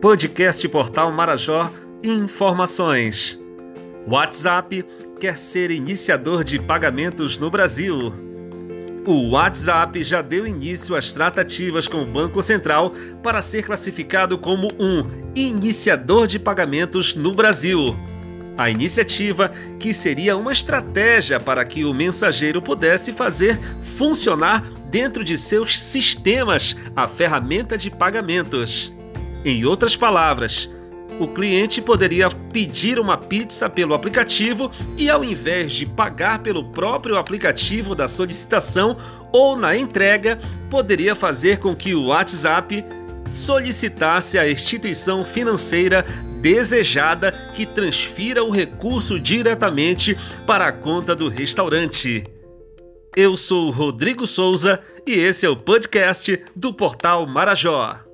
Podcast Portal Marajó Informações. WhatsApp quer ser iniciador de pagamentos no Brasil. O WhatsApp já deu início às tratativas com o Banco Central para ser classificado como um iniciador de pagamentos no Brasil. A iniciativa, que seria uma estratégia para que o mensageiro pudesse fazer funcionar dentro de seus sistemas a ferramenta de pagamentos. Em outras palavras, o cliente poderia pedir uma pizza pelo aplicativo e, ao invés de pagar pelo próprio aplicativo da solicitação ou na entrega, poderia fazer com que o WhatsApp solicitasse à instituição financeira desejada que transfira o recurso diretamente para a conta do restaurante. Eu sou Rodrigo Souza e esse é o podcast do Portal Marajó.